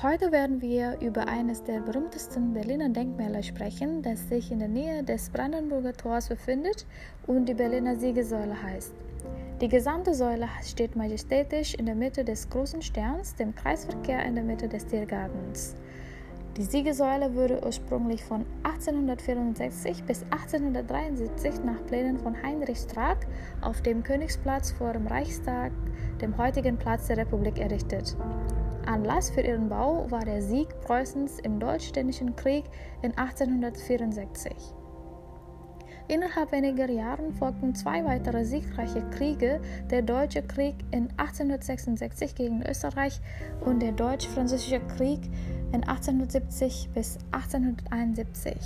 Heute werden wir über eines der berühmtesten Berliner Denkmäler sprechen, das sich in der Nähe des Brandenburger Tors befindet und die Berliner Siegesäule heißt. Die gesamte Säule steht majestätisch in der Mitte des großen Sterns, dem Kreisverkehr in der Mitte des Tiergartens. Die Siegesäule wurde ursprünglich von 1864 bis 1873 nach Plänen von Heinrich Strack auf dem Königsplatz vor dem Reichstag, dem heutigen Platz der Republik, errichtet. Anlass für ihren Bau war der Sieg Preußens im Deutsch-Dänischen Krieg in 1864. Innerhalb weniger Jahren folgten zwei weitere siegreiche Kriege, der Deutsche Krieg in 1866 gegen Österreich und der Deutsch-Französische Krieg in 1870 bis 1871.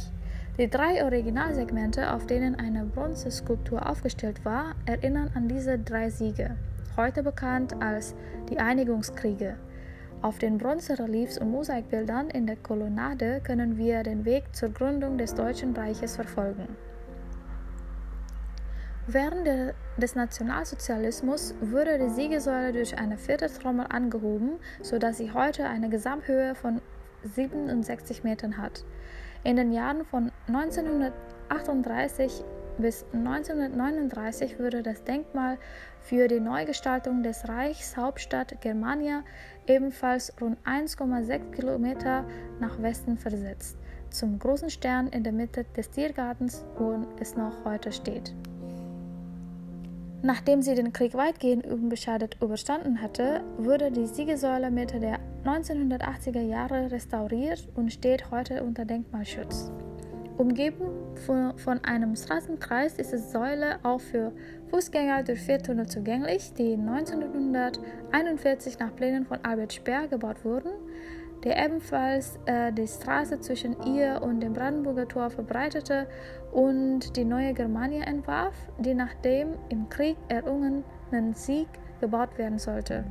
Die drei Originalsegmente, auf denen eine Bronzeskulptur aufgestellt war, erinnern an diese drei Siege, heute bekannt als die Einigungskriege. Auf den Bronzereliefs und Mosaikbildern in der Kolonnade können wir den Weg zur Gründung des Deutschen Reiches verfolgen. Während des Nationalsozialismus wurde die Siegesäule durch eine vierte Trommel angehoben, sodass sie heute eine Gesamthöhe von 67 Metern hat. In den Jahren von 1938 bis 1939 wurde das Denkmal für die Neugestaltung des Reichshauptstadt Germania ebenfalls rund 1,6 Kilometer nach Westen versetzt, zum großen Stern in der Mitte des Tiergartens, wo es noch heute steht. Nachdem sie den Krieg weitgehend unbeschadet überstanden hatte, wurde die Siegesäule Mitte der 1980er Jahre restauriert und steht heute unter Denkmalschutz. Umgeben von, einem Straßenkreis ist die Säule auch für Fußgänger durch vier Tunnel zugänglich, die 1941 nach Plänen von Albert Speer gebaut wurden der ebenfalls äh, die Straße zwischen ihr und dem Brandenburger Tor verbreitete und die neue Germania entwarf, die nach dem im Krieg errungenen Sieg gebaut werden sollte.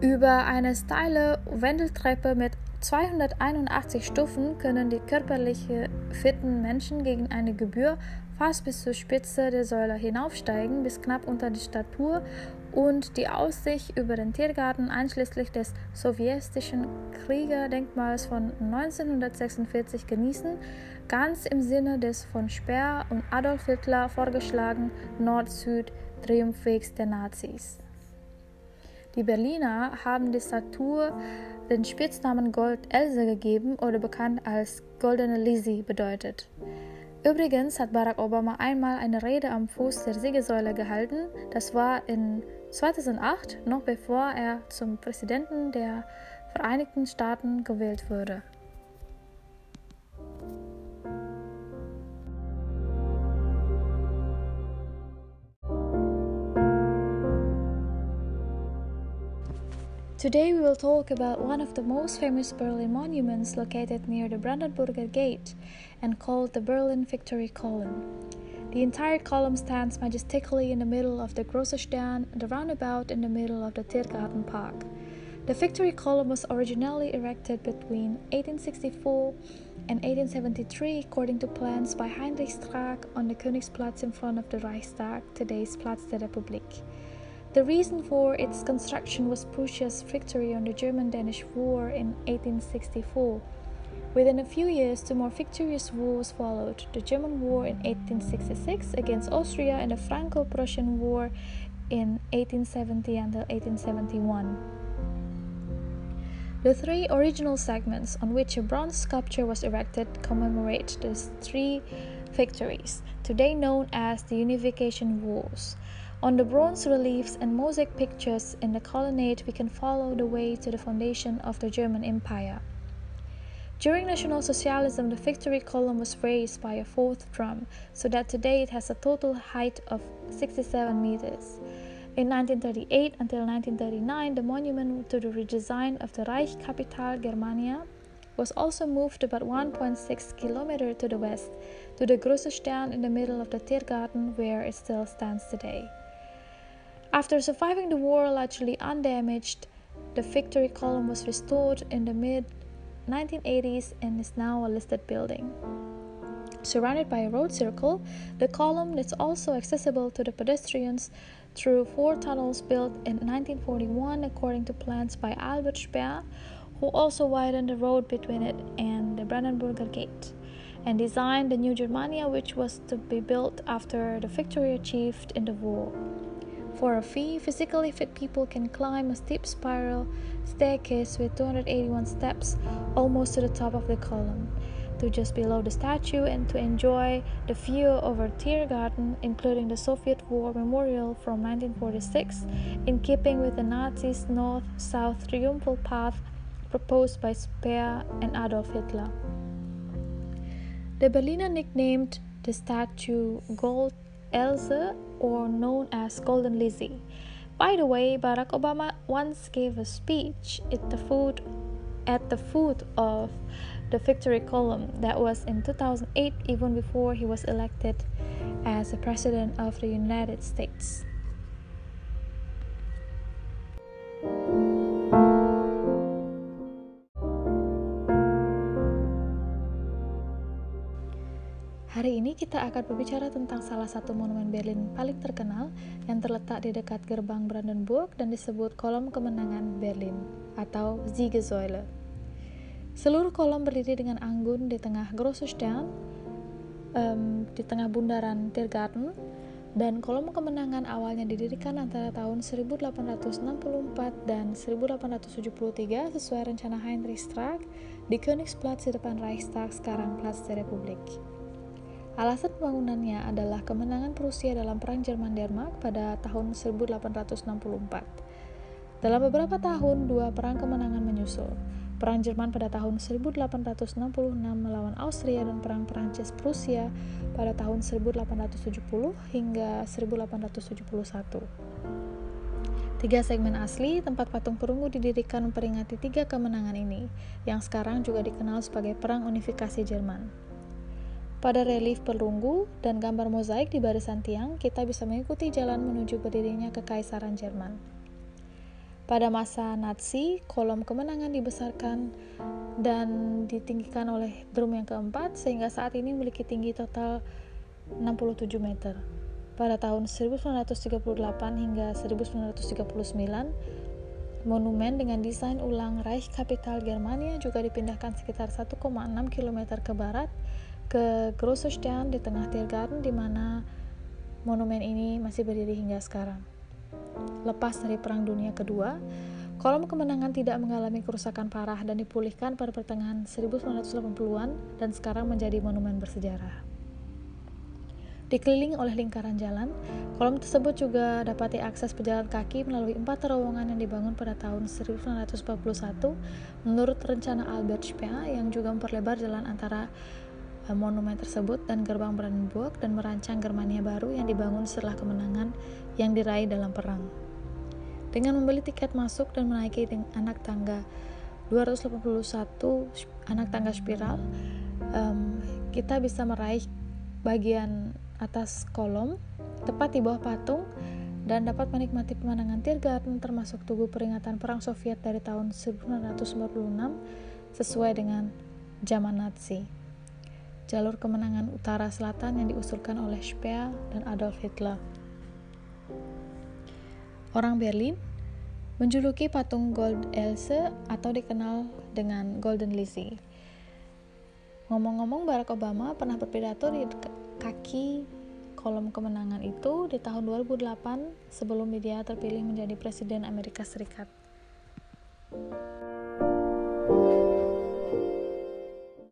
Über eine steile Wendeltreppe mit 281 Stufen können die körperlich fitten Menschen gegen eine Gebühr fast bis zur Spitze der Säule hinaufsteigen, bis knapp unter die Statur und die Aussicht über den Tiergarten einschließlich des sowjetischen Kriegerdenkmals von 1946 genießen, ganz im Sinne des von Speer und Adolf Hitler vorgeschlagenen Nord-Süd-Triumphwegs der Nazis. Die Berliner haben die Statue den Spitznamen Gold Else gegeben oder bekannt als Goldene Lizzie bedeutet. Übrigens hat Barack Obama einmal eine Rede am Fuß der Siegesäule gehalten. Das war in 2008, noch bevor er zum Präsidenten der Vereinigten Staaten gewählt wurde. Today we will talk about one of the most famous Berlin monuments located near the Brandenburger Gate and called the Berlin Victory Column. The entire column stands majestically in the middle of the Große Stern, the roundabout in the middle of the Tiergarten Park. The Victory Column was originally erected between 1864 and 1873 according to plans by Heinrich Strack on the Königsplatz in front of the Reichstag, today's Platz der Republik. The reason for its construction was Prussia's victory on the German Danish War in 1864 Within a few years, two more victorious wars followed the German War in 1866 against Austria and the Franco Prussian War in 1870 until 1871. The three original segments on which a bronze sculpture was erected commemorate these three victories, today known as the Unification Wars. On the bronze reliefs and mosaic pictures in the colonnade, we can follow the way to the foundation of the German Empire. During National Socialism, the victory column was raised by a fourth drum, so that today it has a total height of 67 meters. In 1938 until 1939, the monument to the redesign of the Reich Capital Germania was also moved about 1.6 kilometer to the west, to the Große Stern in the middle of the Tiergarten, where it still stands today. After surviving the war largely undamaged, the victory column was restored in the mid 1980s and is now a listed building. Surrounded by a road circle, the column is also accessible to the pedestrians through four tunnels built in 1941 according to plans by Albert Speer, who also widened the road between it and the Brandenburger Gate, and designed the New Germania, which was to be built after the victory achieved in the war. For a fee, physically fit people can climb a steep spiral staircase with 281 steps almost to the top of the column, to just below the statue, and to enjoy the view over Tiergarten, including the Soviet War Memorial from 1946, in keeping with the Nazis' north south triumphal path proposed by Speer and Adolf Hitler. The Berliner nicknamed the statue Gold Else or known as Golden Lizzie. By the way, Barack Obama once gave a speech at the foot at the foot of the victory column that was in 2008 even before he was elected as the president of the United States. Kita akan berbicara tentang salah satu monumen Berlin paling terkenal yang terletak di dekat gerbang Brandenburg dan disebut Kolom Kemenangan Berlin atau Siegessäule. Seluruh kolom berdiri dengan anggun di tengah Grosse Stern, um, di tengah bundaran Tiergarten, dan kolom kemenangan awalnya didirikan antara tahun 1864 dan 1873 sesuai rencana Heinrich Strack di Königsplatz di depan Reichstag sekarang Platz der Republik. Alasan pembangunannya adalah kemenangan Prusia dalam Perang Jerman-Denmark pada tahun 1864. Dalam beberapa tahun, dua perang kemenangan menyusul. Perang Jerman pada tahun 1866 melawan Austria dan Perang Perancis Prusia pada tahun 1870 hingga 1871. Tiga segmen asli, tempat patung perunggu didirikan memperingati tiga kemenangan ini, yang sekarang juga dikenal sebagai Perang Unifikasi Jerman. Pada relief perunggu dan gambar mozaik di barisan tiang, kita bisa mengikuti jalan menuju berdirinya Kekaisaran Jerman. Pada masa Nazi, kolom kemenangan dibesarkan dan ditinggikan oleh drum yang keempat sehingga saat ini memiliki tinggi total 67 meter. Pada tahun 1938 hingga 1939, monumen dengan desain ulang Reich Kapital Germania juga dipindahkan sekitar 1,6 km ke barat ke Grosse Stern di tengah Tiergarten di mana monumen ini masih berdiri hingga sekarang. Lepas dari Perang Dunia Kedua, kolom kemenangan tidak mengalami kerusakan parah dan dipulihkan pada pertengahan 1980-an dan sekarang menjadi monumen bersejarah. Dikelilingi oleh lingkaran jalan, kolom tersebut juga dapat diakses pejalan kaki melalui empat terowongan yang dibangun pada tahun 1941 menurut rencana Albert Speer yang juga memperlebar jalan antara monumen tersebut dan gerbang Brandenburg dan merancang Germania baru yang dibangun setelah kemenangan yang diraih dalam perang. Dengan membeli tiket masuk dan menaiki anak tangga 281 anak tangga spiral, um, kita bisa meraih bagian atas kolom tepat di bawah patung dan dapat menikmati pemandangan Tiergarten termasuk tugu peringatan perang Soviet dari tahun 1946 sesuai dengan zaman Nazi jalur kemenangan utara selatan yang diusulkan oleh Speer dan Adolf Hitler. Orang Berlin menjuluki patung Gold Else atau dikenal dengan Golden Lizzie. Ngomong-ngomong, Barack Obama pernah berpidato di kaki kolom kemenangan itu di tahun 2008 sebelum dia terpilih menjadi Presiden Amerika Serikat.